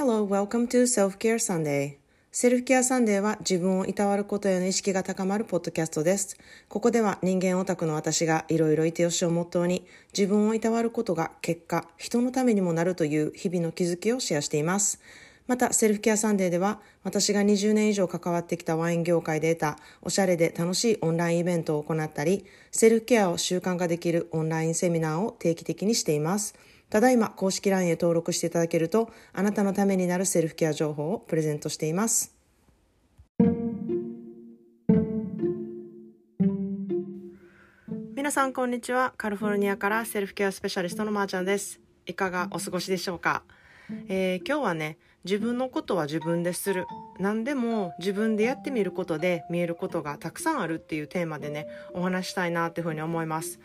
Hello, welcome to Self-Care Sunday. セルフケアサンデーは自分をいたわることへの意識が高まるポッドキャストです。ここでは人間オタクの私がいろいろいてよしをモットーに自分をいたわることが結果、人のためにもなるという日々の気づきをシェアしています。また、セルフケアサンデーでは、私が20年以上関わってきたワイン業界で得たおしゃれで楽しいオンラインイベントを行ったり、セルフケアを習慣化できるオンラインセミナーを定期的にしています。ただいま公式 LINE へ登録していただけると、あなたのためになるセルフケア情報をプレゼントしています。皆さんこんにちは。カリフォルニアからセルフケアスペシャリストのまーちゃんです。いかがお過ごしでしょうか、えー、今日はね、自分のことは自分でする何でも自分でやってみることで見えることがたくさんあるっていうテーマでねお話したいなっていうふうに思います。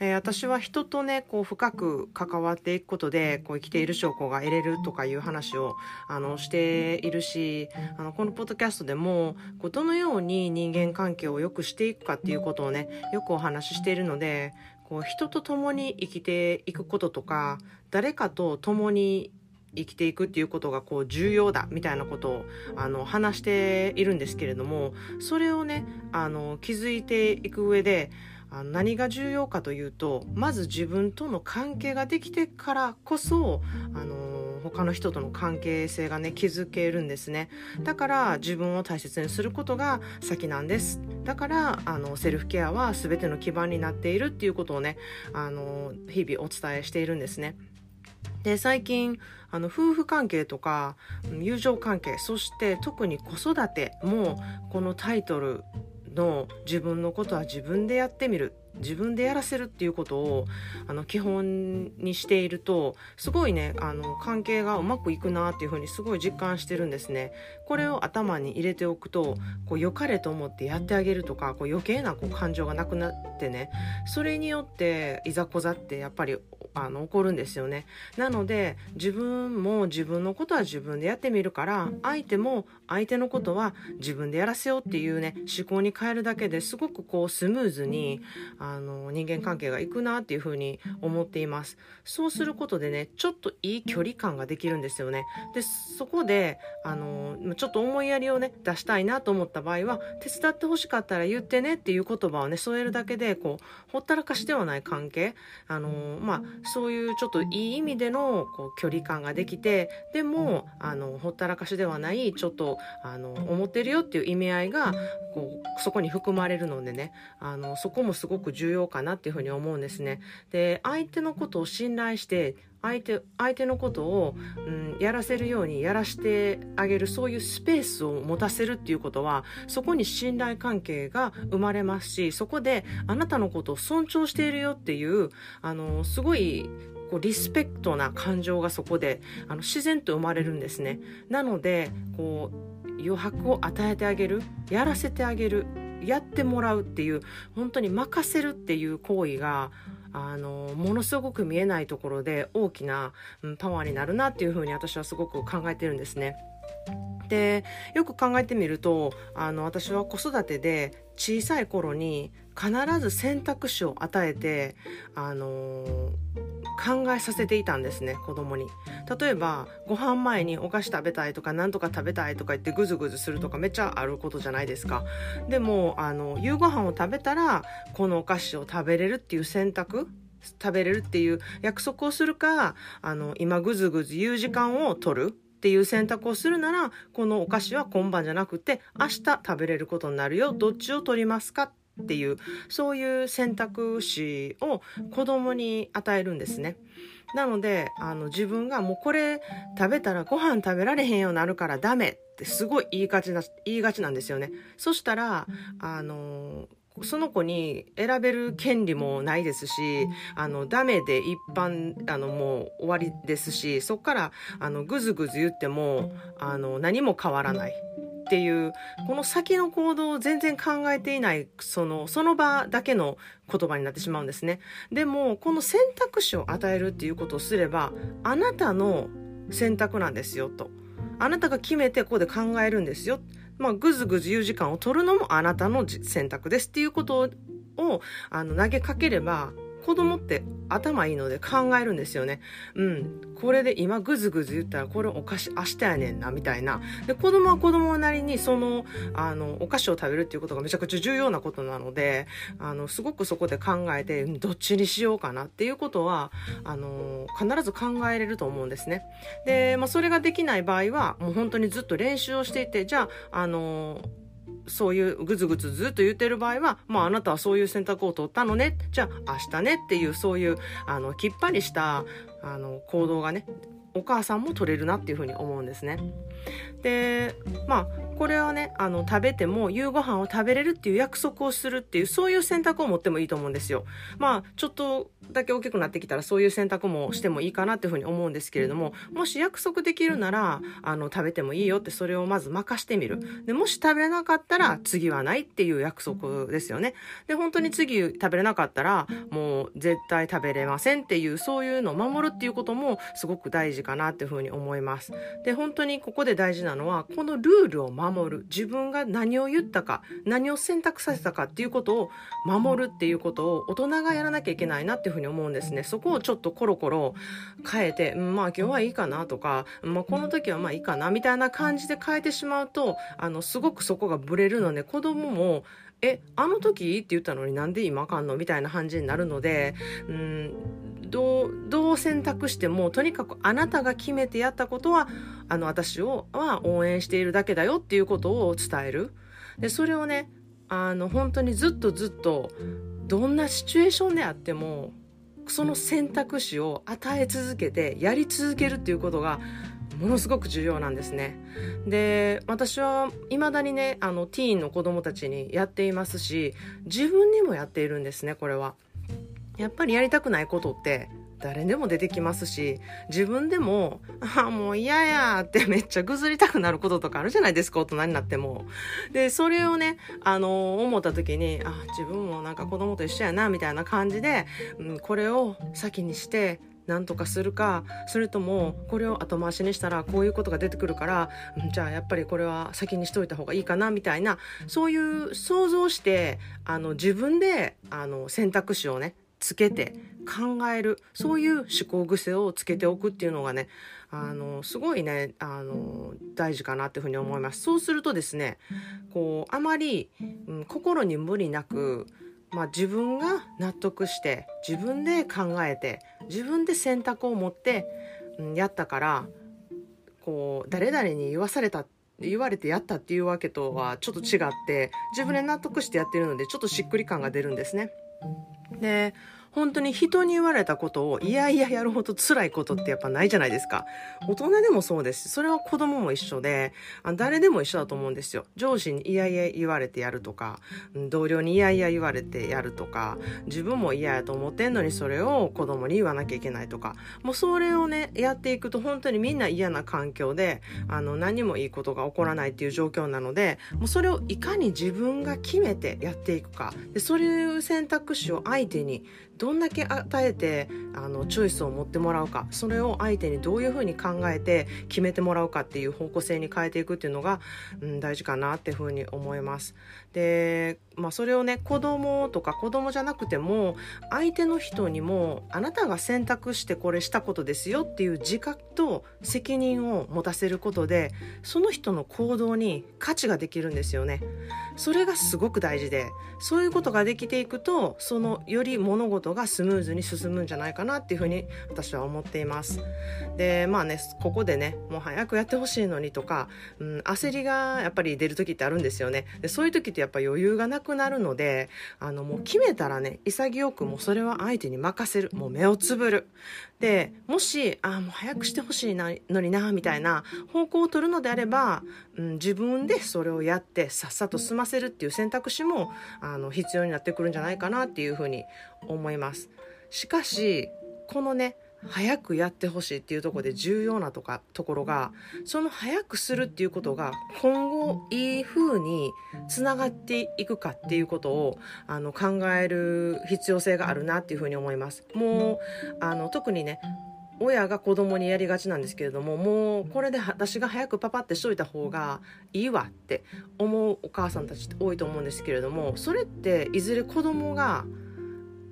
えー、私は人とねこう深く関わっていくことでこう生きている証拠が得れるとかいう話をあのしているしあのこのポッドキャストでもこうどのように人間関係を良くしていくかっていうことをねよくお話ししているのでこう人と共に生きていくこととか誰かと共に生きていくっていうことがこう重要だみたいなことをあの話しているんですけれどもそれをねあの気づいていく上で何が重要かというとまず自分との関係ができてからこそあの他の人との関係性がね築けるんですね。だから自分を大切にすることが先なんです。だからあのセルフケアは全ての基盤になっているっていうことをねあの日々お伝えしているんですね。で最近あの夫婦関係とか友情関係そして特に子育てもこのタイトルの自分のことは自分でやってみる。自分でやらせるっていうことをあの基本にしているとすごいねあの関係がうまくいくなっていうふうにすごい実感してるんですね。これを頭に入れておくとこう良かれと思ってやってあげるとかこう余計なこう感情がなくなってねそれによっていざこざってやっぱりあの起こるんですよね。なので自分も自分のことは自分でやってみるから相手も相手のことは自分でやらせようっていうね思考に変えるだけですごくこうスムーズにああの人間関係がいくなっていうふうに思っています。そうすることでねちょっといい距離感ができるんですよね。でそこであのちょっと思いやりをね出したいなと思った場合は手伝ってほしかったら言ってねっていう言葉をね添えるだけでこうほったらかしではない関係。あのまあそういうちょっといい意味でのこう距離感ができてでもあのほったらかしではないちょっとあの思ってるよっていう意味合いがこうそこに含まれるのでね。あのそこもすごく重要かなっていうふうに思うんですね。で相手のことを信頼して相手相手のことを、うん、やらせるようにやらしてあげるそういうスペースを持たせるっていうことはそこに信頼関係が生まれますしそこであなたのことを尊重しているよっていうあのすごいこうリスペクトな感情がそこであの自然と生まれるんですね。なのでこう余白を与えてあげるやらせてあげるやってもらうっていう本当に任せるっていう行為があのものすごく見えないところで大きな、うん、パワーになるなっていうふうに私はすごく考えてるんですね。でよく考えてみるとあの私は子育てで小さい頃に必ず選択肢を与えてあの考えさせていたんですね子供に。例えばご飯前にお菓子食べたいとか何とか食べたいとか言ってグズグズするとかめっちゃあることじゃないですか。でもあの夕ご飯を食べたらこのお菓子を食べれるっていう選択食べれるっていう約束をするかあの今グズグズ言う時間を取る。っていう選択をするならこのお菓子は今晩じゃなくて明日食べれることになるよどっちを取りますかっていうそういう選択肢を子供に与えるんですね。なのであの自分がもうこれ食べたらご飯食べられへんようになるからダメってすごい言いがちな言いがちなんですよね。そしたらあのその子に選べる権利もないですし、あの、ダメで一般、あの、もう終わりですし、そこから、あの、ぐずぐず言っても、あの、何も変わらない。っていうこの先の行動を全然考えていないそのその場だけの言葉になってしまうんですね。でもこの選択肢を与えるっていうことをすればあなたの選択なんですよと。あなたが決めてここで考えるんですよまあぐずぐず言う時間を取るのもあなたの選択ですっていうことをあの投げかければ子供って頭いいので考えるんですよね。うん。これで今グズグズ言ったらこれお菓子明日やねんなみたいな。で、子供は子供なりにその、あの、お菓子を食べるっていうことがめちゃくちゃ重要なことなので、あの、すごくそこで考えて、どっちにしようかなっていうことは、あの、必ず考えれると思うんですね。で、まあ、それができない場合は、もう本当にずっと練習をしていて、じゃあ、あの、そういうぐずぐずずっと言ってる場合は、まああなたはそういう選択を取ったのね。じゃあ明日ねっていうそういうあのきっぱりしたあの行動がね、お母さんも取れるなっていうふうに思うんですね。で、まあこれはね、あの食べても夕ご飯を食べれるっていう約束をするっていうそういう選択を持ってもいいと思うんですよ。まあちょっとだけ大きくなってきたらそういう選択もしてもいいかなっていうふうに思うんですけれどももし約束できるならあの食べてもいいよってそれをまず任してみる。でもし食べなかったら次はないっていう約束ですよね。で本当に次食べれなかったらもう絶対食べれませんっていうそういうのを守るっていうこともすごく大事かなっていうふうに思います。で本当にここで大事なのはこのルールを守る。自分が何を言ったか何を選択させたかっていうことを守るっていうことを大人がやらなきゃいけないなっていうふうに思うんですね。そこをちょっとコロコロ変えて、まあ今日はいいかなとか、まあこの時はまあいいかなみたいな感じで変えてしまうと、あの、すごくそこがブレるので、子供も、え、あの時？って言ったのになんで今あかんの？みたいな感じになるので、うん、どう、どう選択しても、とにかくあなたが決めてやったことは、あの、私を、は応援しているだけだよっていうことを伝える。で、それをね、あの、本当にずっとずっと、どんなシチュエーションであっても、その選択肢を与え続けてやり続けるっていうことがものすごく重要なんですね。で、私は未だにね、あの、ティーンの子供たちにやっていますし、自分にもやっているんですね、これは。やっぱりやりたくないことって誰でも出てきますし、自分でも、ああ、もう嫌やって めっちゃぐずりたくなることとかあるじゃないですか、大人になっても。で、それをね、あの、思った時に、あ自分もなんか子供と一緒やな、みたいな感じで、うん、これを先にして、何とかするかそれともこれを後回しにしたらこういうことが出てくるから、うん、じゃあやっぱりこれは先にしといた方がいいかなみたいなそういう想像してあの自分であの選択肢をねつけて考えるそういう思考癖をつけておくっていうのがねあのすごいねあの大事かなっていうふうに思いますそうするとですねこうあまり、うん、心に無理なく、まあ、自分が納得して自分で考えて自分で選択を持って、うん、やったからこう誰々に言わされた言われてやったっていうわけとはちょっと違って自分で納得してやってるのでちょっとしっくり感が出るんですね。で本当に人に言われたことをいやいややるほど辛いことってやっぱないじゃないですか。大人でもそうです。それは子供も一緒で、誰でも一緒だと思うんですよ。上司にいやいや言われてやるとか、同僚にいやいや言われてやるとか、自分も嫌やと思ってんのにそれを子供に言わなきゃいけないとか、もうそれをね、やっていくと本当にみんな嫌な環境で、あの、何もいいことが起こらないっていう状況なので、もうそれをいかに自分が決めてやっていくか。で、そういう選択肢を相手にどどんだけ与えてあのチョイスを持ってもらうかそれを相手にどういうふうに考えて決めてもらうかっていう方向性に変えていくっていうのが、うん、大事かなっていうふうに思います。でまあ、それをね子供とか子供じゃなくても相手の人にもあなたが選択してこれしたことですよっていう自覚と責任を持たせることでその人の行動に価値ができるんですよね。それがすごく大事でそういうことができていくとそのより物事がスムーズに進むんじゃないかなっていうふうに私は思っています。でまあねここでねもう早くやってほしいのにとか、うん、焦りがやっぱり出る時ってあるんですよね。でそういう時ってやっぱ余裕がなくなるのであのもう決めたらね潔くもうそれは相手に任せるもう目をつぶるでもしあもう早くしてほしいのになみたいな方向を取るのであれば、うん、自分でそれをやってさっさと済ませるっていう選択肢もあの必要になってくるんじゃないかなっていうふうに思います。しかしこのね早くやってほしいっていうところで重要なとかところがその早くするっていうことが今後いい風につながっていくかっていうことをあの考える必要性があるなっていうふうに思います。もうあの特にね親が子供にやりがちなんですけれどももうこれで私が早くパパってしといた方がいいわって思うお母さんたちって多いと思うんですけれどもそれっていずれ子供が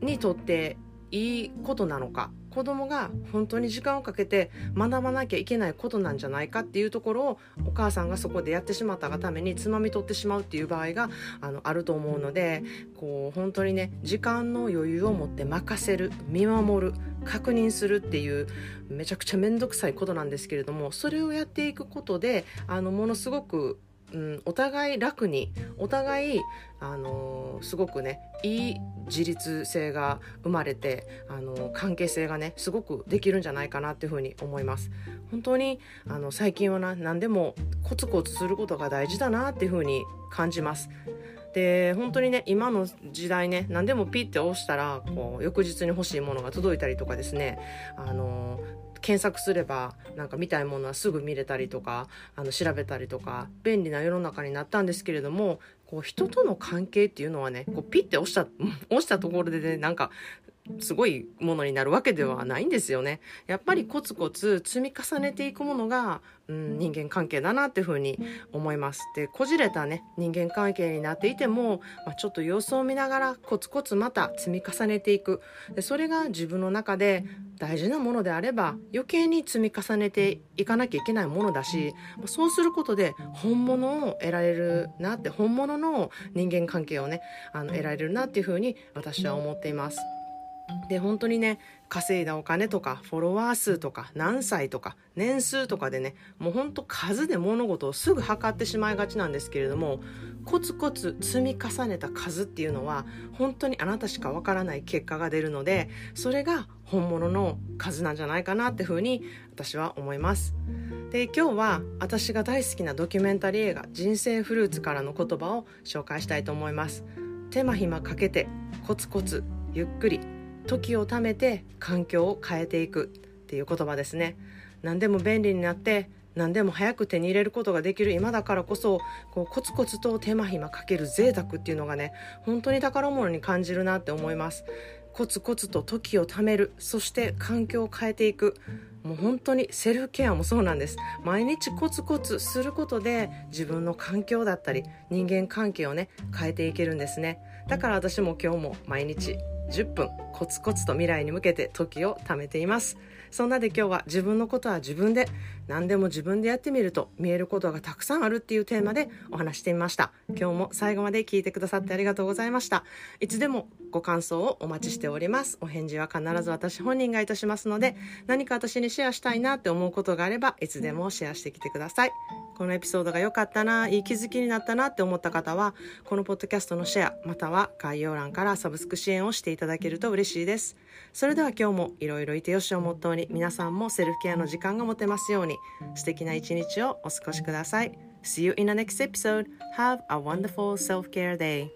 にとっていいことなのか。子供が本当に時間をかけて学ばなきゃいけないことなんじゃないかっていうところをお母さんがそこでやってしまったがためにつまみ取ってしまうっていう場合があのあると思うのでこう本当にね時間の余裕を持って任せる見守る確認するっていうめちゃくちゃ面倒くさいことなんですけれどもそれをやっていくことであのものすごくうん、お互い楽にお互い、あのー、すごくねいい自立性が生まれて、あのー、関係性がねすごくできるんじゃないかなっていうふうに思います。本当にあの最近はな何でもコツコツすることが大事だなっていうふうに感じます。で本当にね今の時代ね何でもピッて押したらこう翌日に欲しいものが届いたりとかですねあの検索すればなんか見たいものはすぐ見れたりとかあの調べたりとか便利な世の中になったんですけれどもこう人との関係っていうのはねこうピッて押した 押したところでねなんかすごいものになるわけではないんですよね。やっぱりコツコツ積み重ねていくものが、うん、人間関係だなっていうふうに思います。で、こじれたね、人間関係になっていても、まあ、ちょっと様子を見ながらコツコツまた積み重ねていく。で、それが自分の中で大事なものであれば余計に積み重ねていかなきゃいけないものだし、そうすることで本物を得られるなって、本物の人間関係をね、あの得られるなっていうふうに私は思っています。で本当にね稼いだお金とかフォロワー数とか何歳とか年数とかでねもうほんと数で物事をすぐ測ってしまいがちなんですけれどもコツコツ積み重ねた数っていうのは本当にあなたしかわからない結果が出るのでそれが本物の数なんじゃないかなっていうふうに私は思います。で今日は私が大好きなドキュメンタリー映画「人生フルーツ」からの言葉を紹介したいと思います。手間暇かけてコツコツゆっくり時を貯めて環境を変えていくっていう言葉ですね。何でも便利になって何でも早く手に入れることができる今だからこそこうコツコツと手間暇かける贅沢っていうのがね本当に宝物に感じるなって思います。コツコツと時を貯めるそして環境を変えていく。もう本当にセルフケアもそうなんです。毎日コツコツすることで自分の環境だったり人間関係をね変えていけるんですね。だから私も今日も毎日10分コツコツと未来に向けて時を貯めています。そんなで今日は自分のことは自分で何でも自分でやってみると見えることがたくさんあるっていうテーマでお話してみました。今日も最後まで聞いてくださってありがとうございました。いつでもご感想をお待ちしております。お返事は必ず私本人がいたしますので何か私にシェアしたいなって思うことがあればいつでもシェアしてきてください。このエピソードが良かったないい気づきになったなって思った方はこのポッドキャストのシェアまたは概要欄からサブスク支援をしていただけると嬉しいです。それでは今日もいろいろいてよしをモットーに皆さんもセルフケアの時間が持てますように。素敵な一日をお過ごしください See you in the next episode. Have a wonderful self-care day.